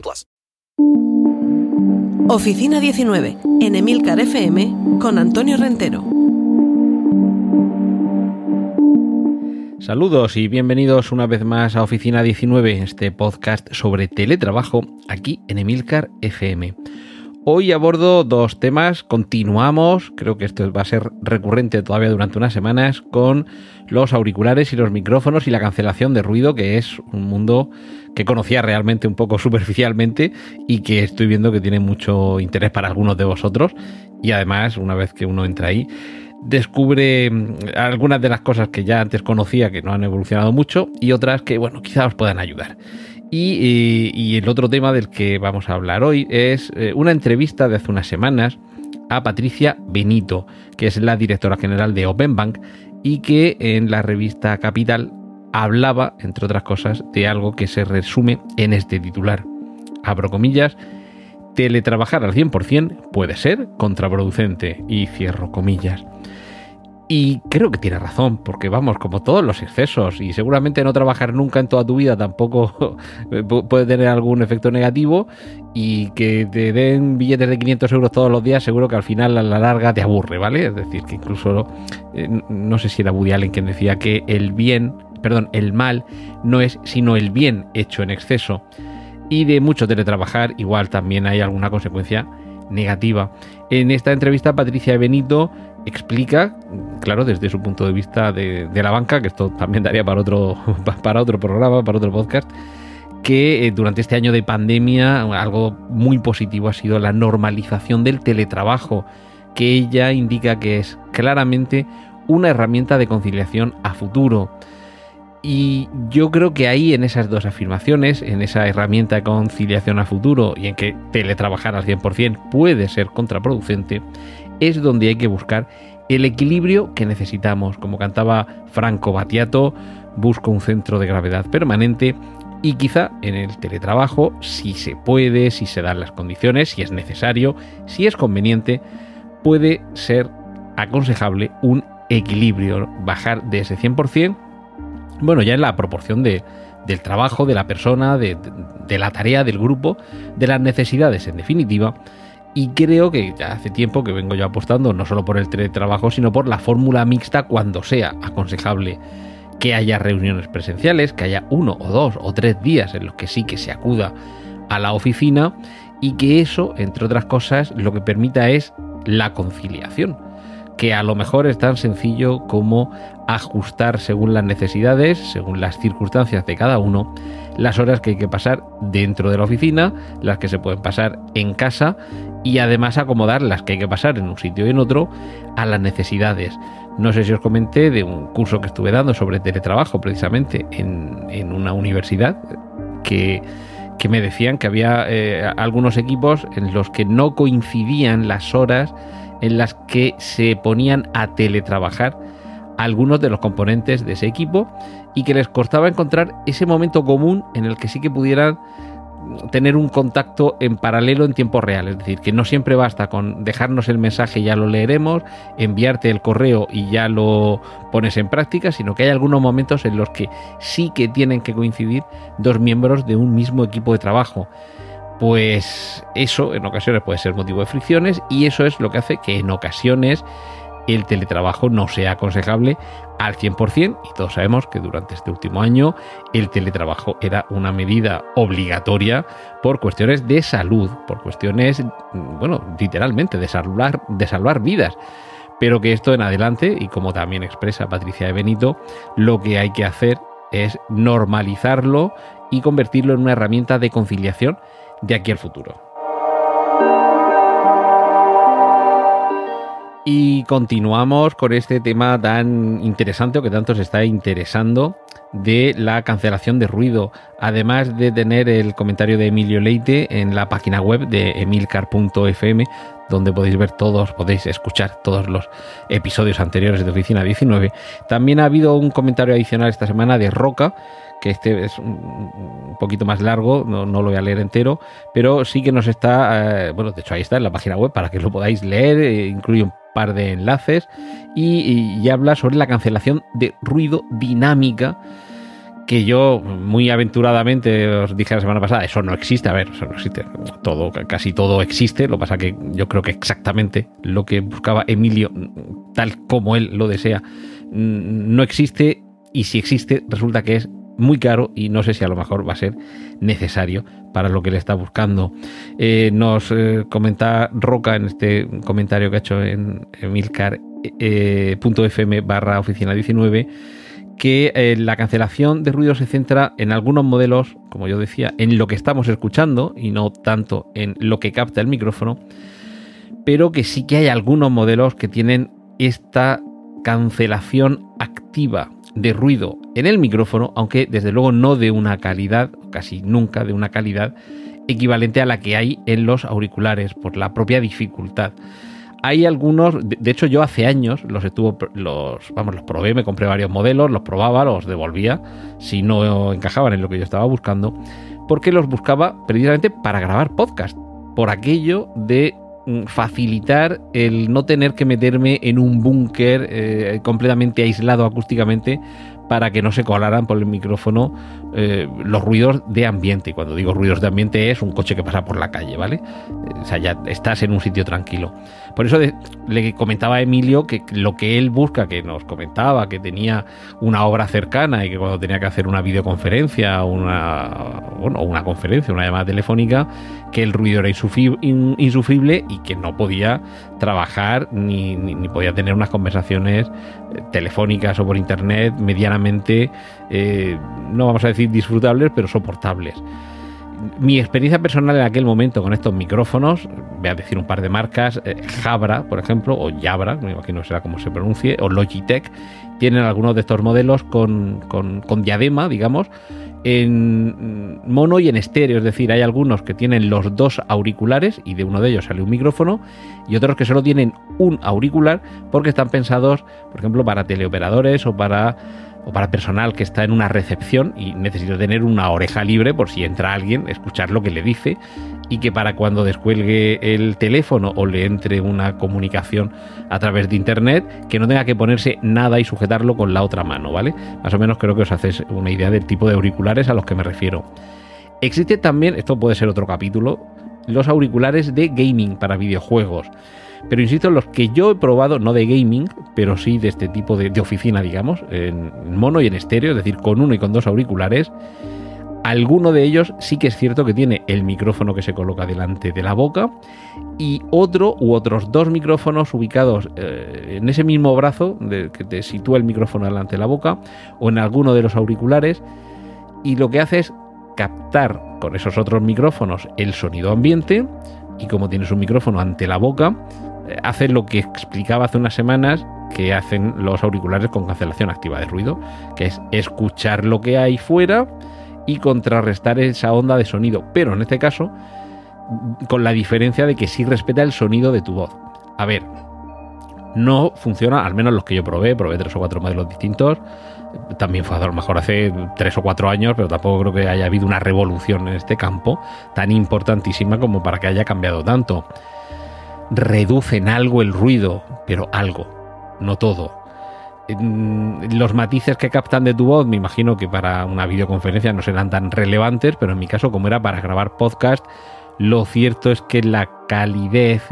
plus. Oficina 19, en Emilcar FM, con Antonio Rentero. Saludos y bienvenidos una vez más a Oficina 19, este podcast sobre teletrabajo aquí en Emilcar FM. Hoy abordo dos temas, continuamos, creo que esto va a ser recurrente todavía durante unas semanas, con los auriculares y los micrófonos y la cancelación de ruido, que es un mundo que conocía realmente un poco superficialmente y que estoy viendo que tiene mucho interés para algunos de vosotros. Y además, una vez que uno entra ahí, descubre mm, algunas de las cosas que ya antes conocía que no han evolucionado mucho y otras que, bueno, quizás os puedan ayudar. Y, el otro tema del que vamos a hablar hoy es eh, una entrevista de hace unas semanas a Patricia Benito, que es la directora general de Open Bank y que en la revista Capital hablaba, entre otras cosas, de algo que se resume en este titular. Abro comillas, teletrabajar al 100% puede ser contraproducente y cierro comillas. Y creo que tiene razón, porque vamos, como todos los excesos, y seguramente no trabajar nunca en toda tu vida tampoco puede tener algún efecto negativo, y que te den billetes de 500 euros todos los días, seguro que al final a la larga te aburre, ¿vale? Es decir, que incluso, eh, no sé si era Woody Allen quien decía que el bien, perdón, el mal no es sino el bien hecho en exceso. Y de mucho teletrabajar, igual también hay alguna consecuencia negativa. En esta entrevista, Patricia Benito explica, claro, desde su punto de vista de, la banca, que esto también daría para otro, para otro programa, para otro podcast, que eh, durante este año de pandemia algo muy positivo ha sido la normalización del teletrabajo, que ella indica que es claramente una herramienta de conciliación a futuro. Y yo creo que ahí en esas dos afirmaciones, en esa herramienta de conciliación a futuro y en que teletrabajar al 100% puede ser contraproducente, es donde hay que buscar el equilibrio que necesitamos. Como cantaba Franco Battiato, busco un centro de gravedad permanente y quizá en el teletrabajo, si se puede, si se dan las condiciones, si es necesario, si es conveniente, puede ser aconsejable un equilibrio, bajar de ese 100%, bueno, ya en la proporción de, del trabajo, de la persona, de, de la tarea, del grupo, de las necesidades en definitiva, y creo que ya hace tiempo que vengo yo apostando no solo por el teletrabajo, sino por la fórmula mixta cuando sea aconsejable que haya reuniones presenciales, que haya uno o dos o tres días en los que sí que se acuda a la oficina y que eso, entre otras cosas, lo que permita es la conciliación que a lo mejor es tan sencillo como ajustar según las necesidades, según las circunstancias de cada uno, las horas que hay que pasar dentro de la oficina, las que se pueden pasar en casa y además acomodar las que hay que pasar en un sitio y en otro a las necesidades. No sé si os comenté de un curso que estuve dando sobre teletrabajo precisamente en, una universidad que, me decían que había eh, algunos equipos en los que no coincidían las horas en las que se ponían a teletrabajar algunos de los componentes de ese equipo y que les costaba encontrar ese momento común en el que sí que pudieran tener un contacto en paralelo en tiempo real, es decir, que no siempre basta con dejarnos el mensaje y ya lo leeremos, enviarte el correo y ya lo pones en práctica, sino que hay algunos momentos en los que sí que tienen que coincidir dos miembros de un mismo equipo de trabajo. Pues eso en ocasiones puede ser motivo de fricciones y eso es lo que hace que en ocasiones el teletrabajo no sea aconsejable al 100% y todos sabemos que durante este último año el teletrabajo era una medida obligatoria por cuestiones de salud, por cuestiones, bueno, literalmente de salvar, de salvar vidas. Pero que esto en adelante, y como también expresa Patricia de Benito, lo que hay que hacer es normalizarlo y convertirlo en una herramienta de conciliación de aquí al futuro. Y continuamos con este tema tan interesante o que tanto se está interesando de la cancelación de ruido, además de tener el comentario de Emilio Leite en la página web de emilcar.fm, donde podéis ver todos, podéis escuchar todos los episodios anteriores de Oficina 19. También ha habido un comentario adicional esta semana de Roca, que este es un poquito más largo, no, lo voy a leer entero, pero sí que nos está, eh, bueno, de hecho ahí está en la página web para que lo podáis leer, eh, incluye un par de enlaces y, habla sobre la cancelación de ruido dinámica que yo muy aventuradamente os dije la semana pasada, eso no existe, a ver, eso no existe, todo, casi todo existe, lo que pasa que yo creo que exactamente lo que buscaba Emilio, tal como él lo desea, no existe y si existe resulta que es muy caro y no sé si a lo mejor va a ser necesario para lo que le está buscando. Eh, nos eh, comenta Roca en este comentario que ha hecho en emilcar.fm barra oficina 19 que la cancelación de ruido se centra en algunos modelos, como yo decía, en lo que estamos escuchando y no tanto en lo que capta el micrófono, pero que sí que hay algunos modelos que tienen esta cancelación activa de ruido en el micrófono, aunque desde luego no de una calidad, casi nunca de una calidad equivalente a la que hay en los auriculares por la propia dificultad. Hay algunos, de hecho yo hace años los estuvo, los, vamos, los probé, me compré varios modelos, los probaba, los devolvía si no encajaban en lo que yo estaba buscando, porque los buscaba precisamente para grabar podcast, por aquello de facilitar el no tener que meterme en un búnker eh, completamente aislado acústicamente para que no se colaran por el micrófono eh, los ruidos de ambiente. Y cuando digo ruidos de ambiente es un coche que pasa por la calle, ¿vale? O sea, ya estás en un sitio tranquilo. Por eso le comentaba a Emilio que lo que él busca, que nos comentaba, que tenía una obra cercana y que cuando tenía que hacer una videoconferencia, una, bueno, una conferencia, una llamada telefónica, que el ruido era insufrible y que no podía trabajar ni, ni podía tener unas conversaciones eh, telefónicas o por internet medianamente, eh, no vamos a decir disfrutables, pero soportables. Mi experiencia personal en aquel momento con estos micrófonos, voy a decir un par de marcas, eh, Jabra, por ejemplo, o Jabra, me imagino será como se pronuncie, o Logitech, tienen algunos de estos modelos con, con diadema, digamos, en mono y en estéreo, es decir, hay algunos que tienen los dos auriculares y de uno de ellos sale un micrófono y otros que solo tienen un auricular porque están pensados, por ejemplo, para teleoperadores o para o para personal que está en una recepción y necesita tener una oreja libre por si entra alguien, escuchar lo que le dice y que para cuando descuelgue el teléfono o le entre una comunicación a través de internet, que no tenga que ponerse nada y sujetarlo con la otra mano, ¿vale? Más o menos creo que os hacéis una idea del tipo de auriculares a los que me refiero. Existe también, esto puede ser otro capítulo, los auriculares de gaming para videojuegos. Pero insisto, los que yo he probado, no de gaming, pero sí de este tipo de, oficina, digamos, en mono y en estéreo, es decir, con uno y con dos auriculares, alguno de ellos sí que es cierto que tiene el micrófono que se coloca delante de la boca y otro u otros dos micrófonos ubicados eh, en ese mismo brazo que te sitúa el micrófono delante de la boca o en alguno de los auriculares y lo que hace es captar con esos otros micrófonos el sonido ambiente y como tienes un micrófono ante la boca, hace lo que explicaba hace unas semanas que hacen los auriculares con cancelación activa de ruido, que es escuchar lo que hay fuera y contrarrestar esa onda de sonido, pero en este caso con la diferencia de que sí respeta el sonido de tu voz. A ver, no funciona, al menos los que yo probé, probé tres o cuatro modelos distintos, también fue a lo mejor hace tres o cuatro años, pero tampoco creo que haya habido una revolución en este campo tan importantísima como para que haya cambiado tanto reducen algo el ruido, pero algo, no todo. Los matices que captan de tu voz, me imagino que para una videoconferencia no serán tan relevantes, pero en mi caso, como era para grabar podcast, lo cierto es que la calidez,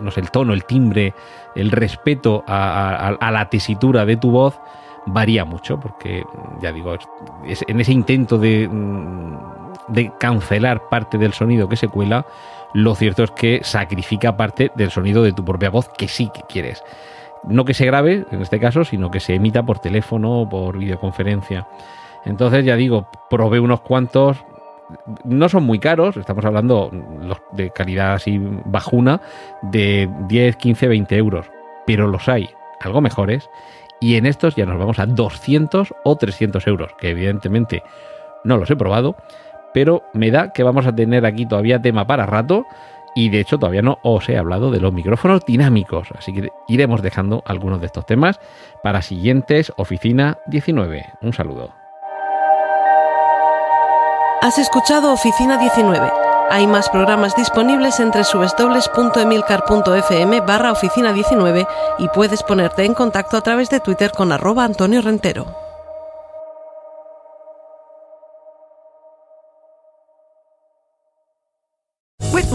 no sé, el tono, el timbre, el respeto a, la tesitura de tu voz varía mucho, porque ya digo, en ese intento de, de cancelar parte del sonido que se cuela, lo cierto es que sacrifica parte del sonido de tu propia voz que sí que quieres. No que se grabe, en este caso, sino que se emita por teléfono o por videoconferencia. Entonces, ya digo, probé unos cuantos. No son muy caros, estamos hablando de calidad así bajuna, de 10, 15, 20 euros. Pero los hay, algo mejores, y en estos ya nos vamos a 200 o 300 euros, que evidentemente no los he probado, pero me da que vamos a tener aquí todavía tema para rato y de hecho todavía no os he hablado de los micrófonos dinámicos, así que iremos dejando algunos de estos temas para siguientes Oficina 19. Un saludo. Has escuchado Oficina 19. Hay más programas disponibles entre www.emilcar.fm barra oficina 19 y puedes ponerte en contacto a través de Twitter con arroba Antonio Rentero.